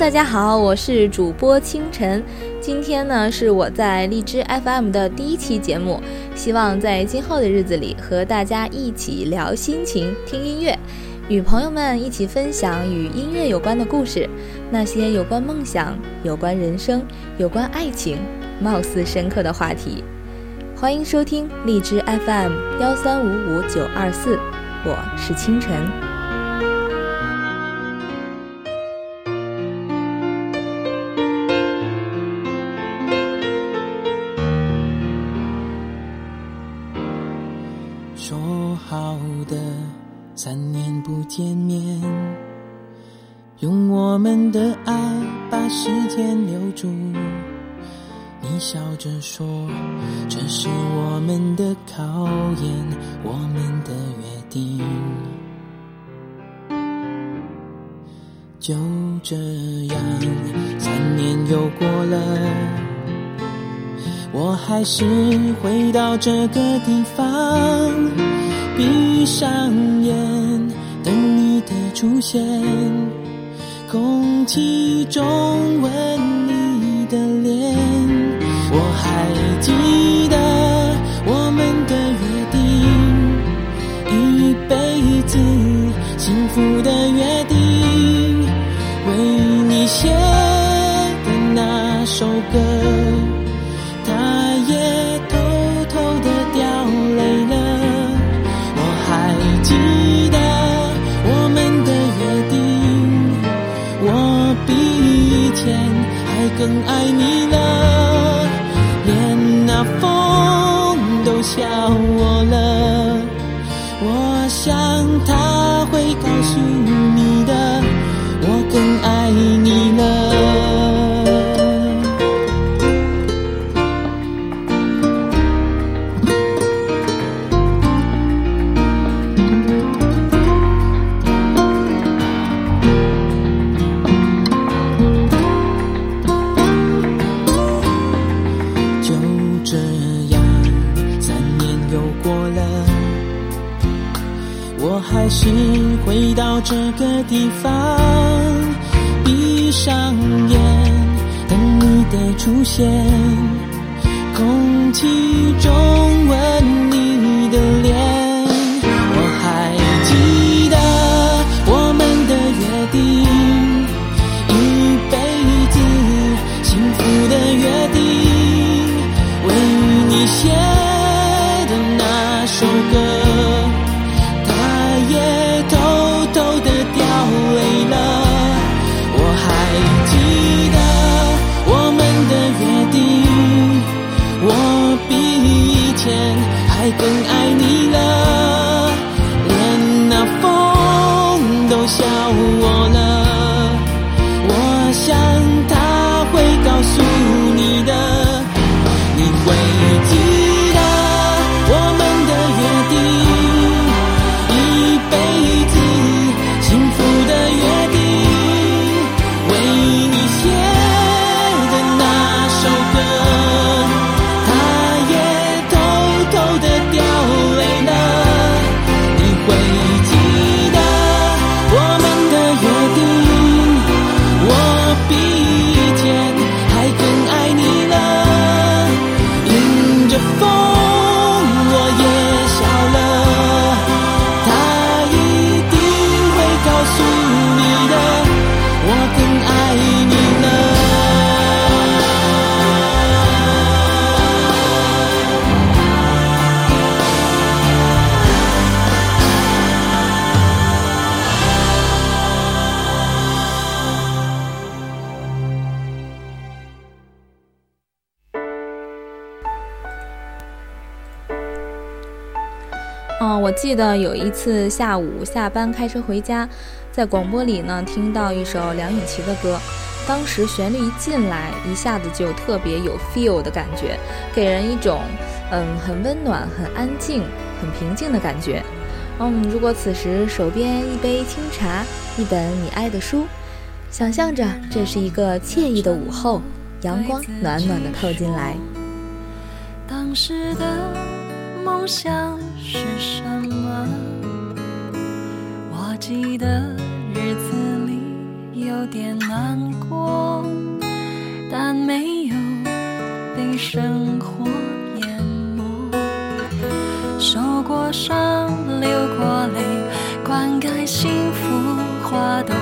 大家好，我是主播清晨。今天呢是我在荔枝 FM 的第一期节目，希望在今后的日子里和大家一起聊心情、听音乐，与朋友们一起分享与音乐有关的故事，那些有关梦想、有关人生、有关爱情，貌似深刻的话题。欢迎收听荔枝 FM 幺三五五九二四，我是清晨。我还是回到这个地方，闭上眼等你的出现，空气中吻你的脸。我还记得我们的约定，一辈子幸福的约定。为你写的那首歌，前还更爱你了。连那风都笑我了，我想他会告诉还是回到这个地方，闭上眼等你的出现，空气中吻你的脸，嗯我记得有一次下午下班开车回家，在广播里呢听到一首梁咏琪的歌，当时旋律一进来，一下子就特别有 feel 的感觉，给人一种嗯很温暖、很安静、很平静的感觉。嗯，如果此时手边一杯清茶，一本你爱的书，想象着这是一个惬意的午后，阳光暖暖的透进来。当时的梦想是什么？我记得日子里有点难过，但没有被生活淹没。受过伤，流过泪，灌溉幸福花朵。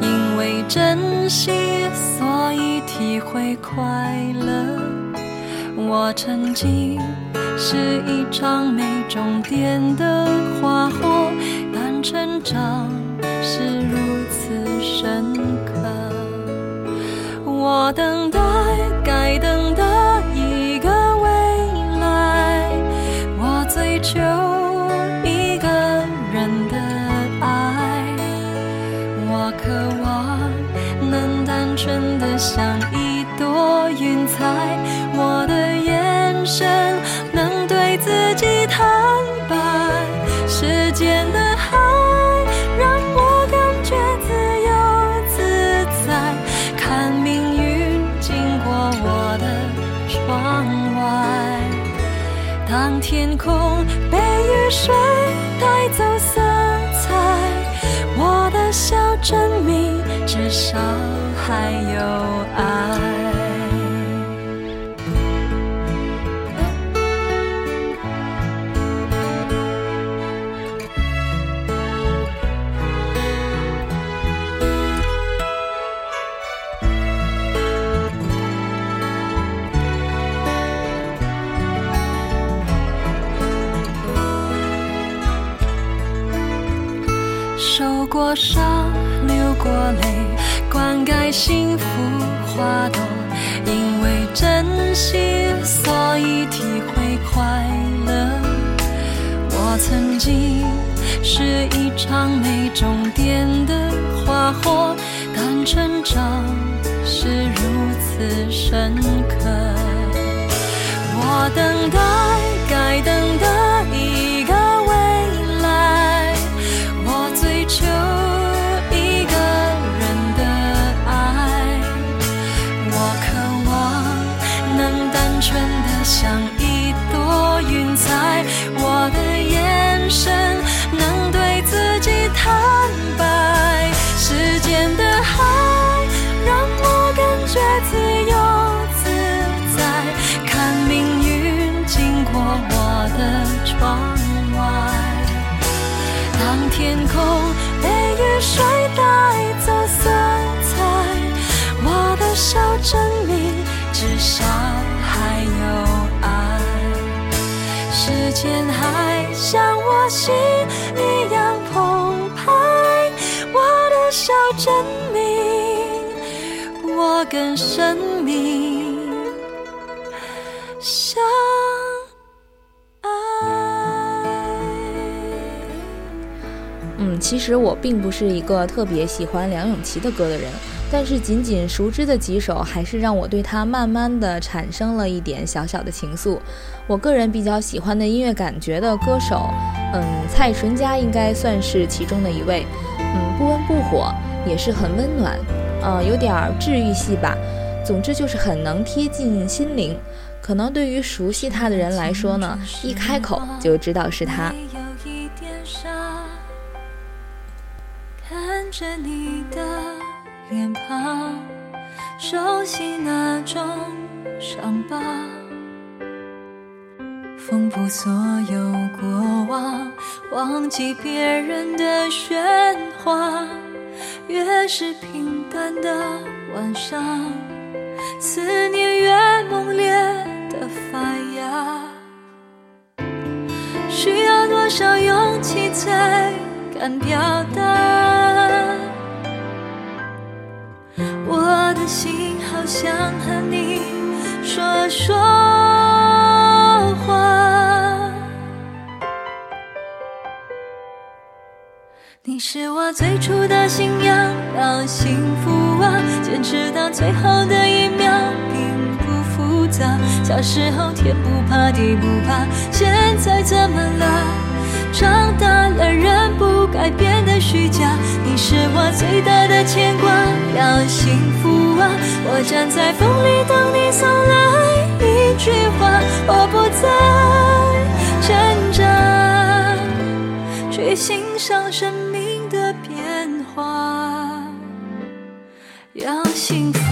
因为珍惜，所以体会快乐。我曾经是一场没终点的花火，但成长是如此深刻。我等待该等的一个未来，我追求一个人的爱，我渴望能单纯的像一朵云彩，终点的花火，但成长是如此深刻。我等待该等的坦白，时间的海让我感觉自由自在，看命运经过我的窗外。当天空被雨水带走色彩，我的手证明至少还有爱。时间还像我心一样证明我跟生命相爱。嗯，其实我并不是一个特别喜欢梁咏琪的歌的人，但是仅仅熟知的几首，还是让我对她慢慢的产生了一点小小的情愫。我个人比较喜欢的音乐感觉的歌手，嗯，蔡淳佳应该算是其中的一位。嗯，不温不火，也是很温暖，呃，有点儿治愈系吧。总之就是很能贴近心灵。可能对于熟悉他的人来说呢，一开口就知道是他。有一点傻，看着你的脸庞，熟悉那种伤疤，缝补所有过往，忘记别人的喧哗。越是平淡的晚上，思念越猛烈的发芽。需要多少勇气才敢表达？我的心好想和你说说话。你是我最初的信仰，要幸福啊，坚持到最后的一秒，并不复杂。小时候天不怕地不怕，现在怎么了？长大了，人不该变得虚假。你是我最大的牵挂，要幸福啊！我站在风里等你送来一句话，我不再挣扎，去欣赏生命要幸福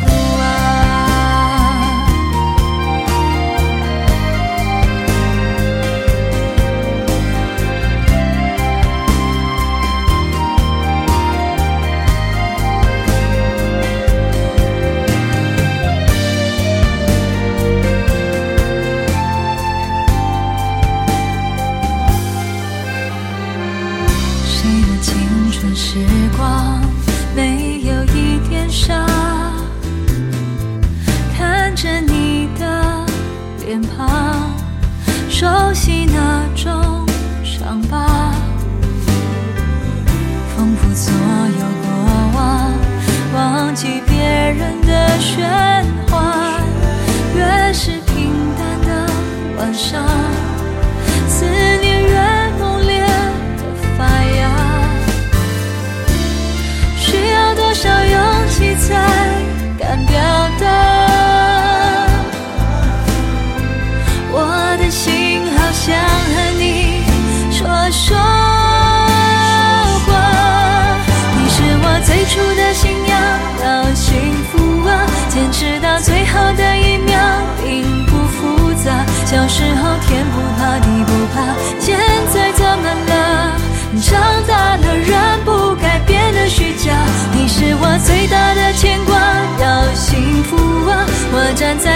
小时候天不怕地不怕，现在怎么了？长大了，人不该变得虚假。你是我最大的牵挂，要幸福啊！我站在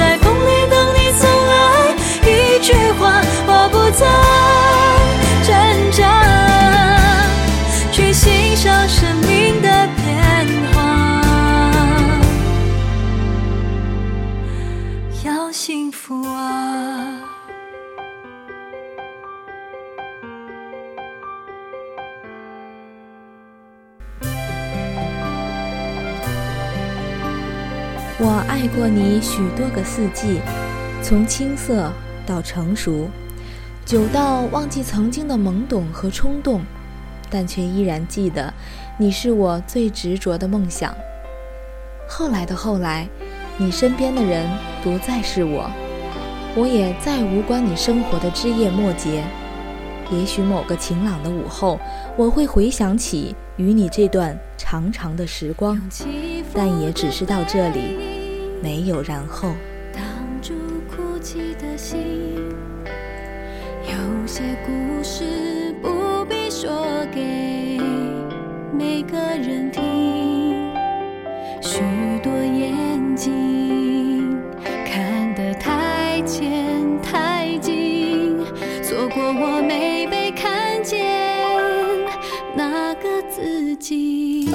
许多个四季，从青涩到成熟，久到忘记曾经的懵懂和冲动，但却依然记得你是我最执着的梦想。后来的后来，你身边的人不再是我，我也再无关你生活的枝叶末节。也许某个晴朗的午后，我会回想起与你这段长长的时光，但也只是到这里，没有然后。挡住哭泣的心，有些故事不必说给每个人听。许多眼睛看得太浅太近，错过我没被看见那个自己。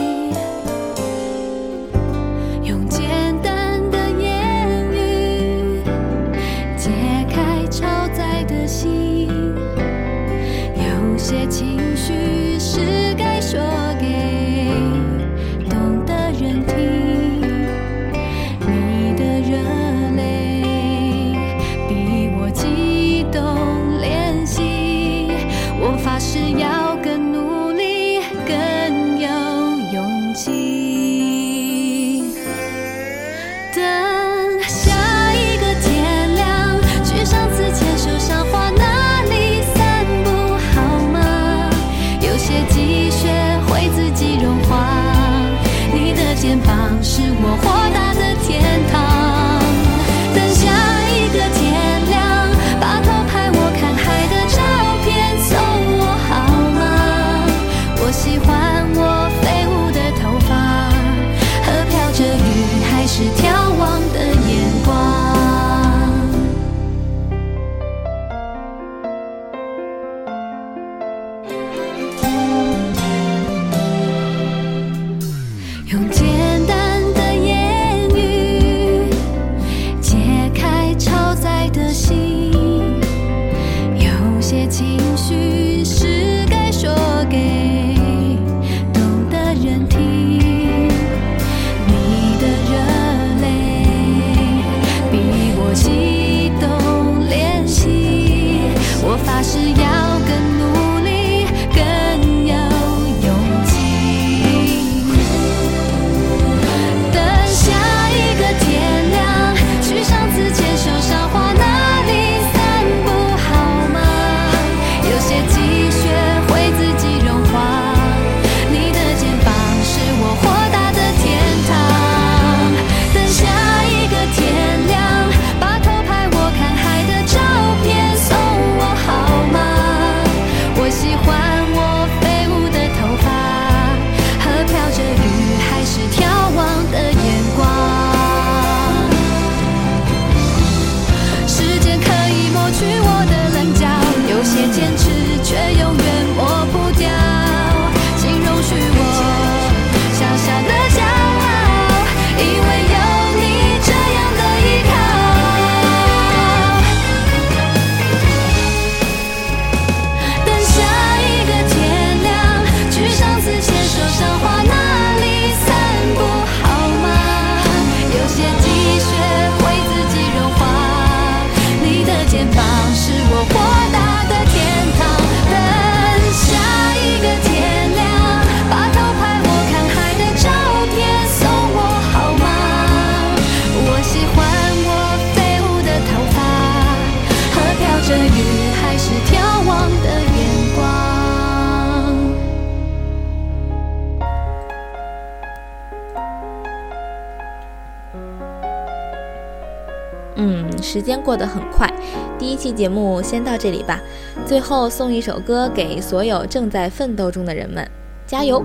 时间过得很快，第一期节目先到这里吧。最后送一首歌给所有正在奋斗中的人们，加油！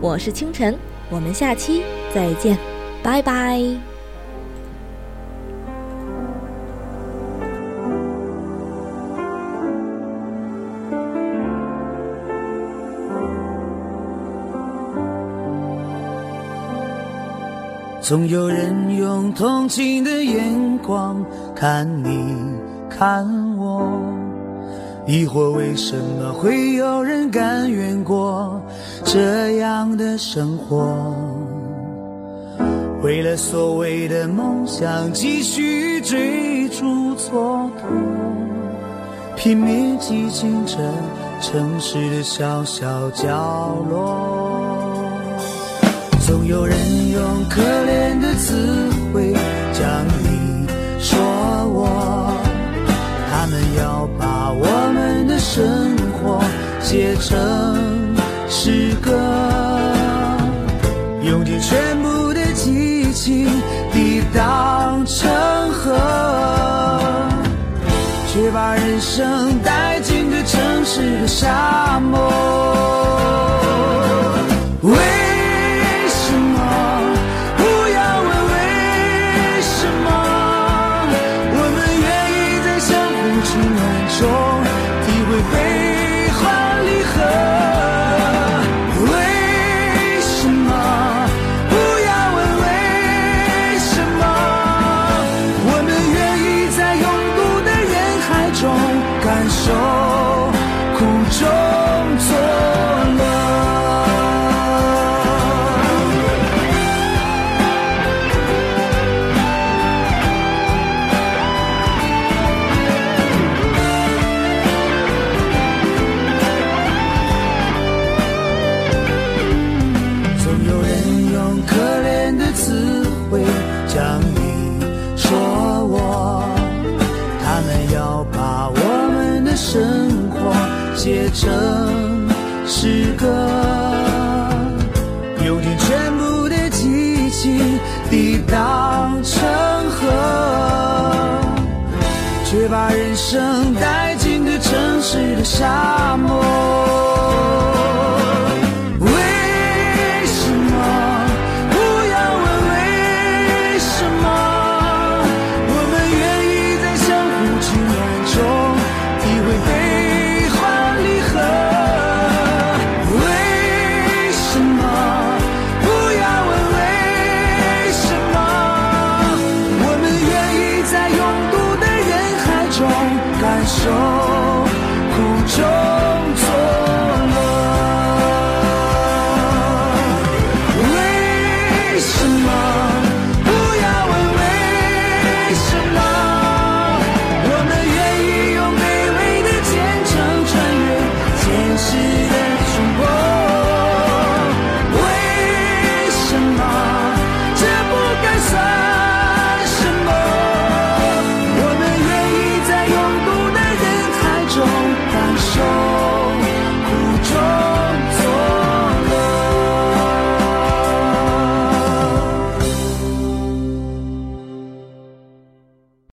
我是清晨，我们下期再见，拜拜。总有人用同情的眼光看你看我，疑惑为什么会有人甘愿过这样的生活？为了所谓的梦想，继续追逐蹉跎，拼命挤进这城市的小小角落。总有人用可怜的词汇将你说我，他们要把我们的生活写成诗歌，用尽全部的激情抵挡成河，却把人生带进这城市的沙漠。抵挡成河却把人生带进这城市的沙漠。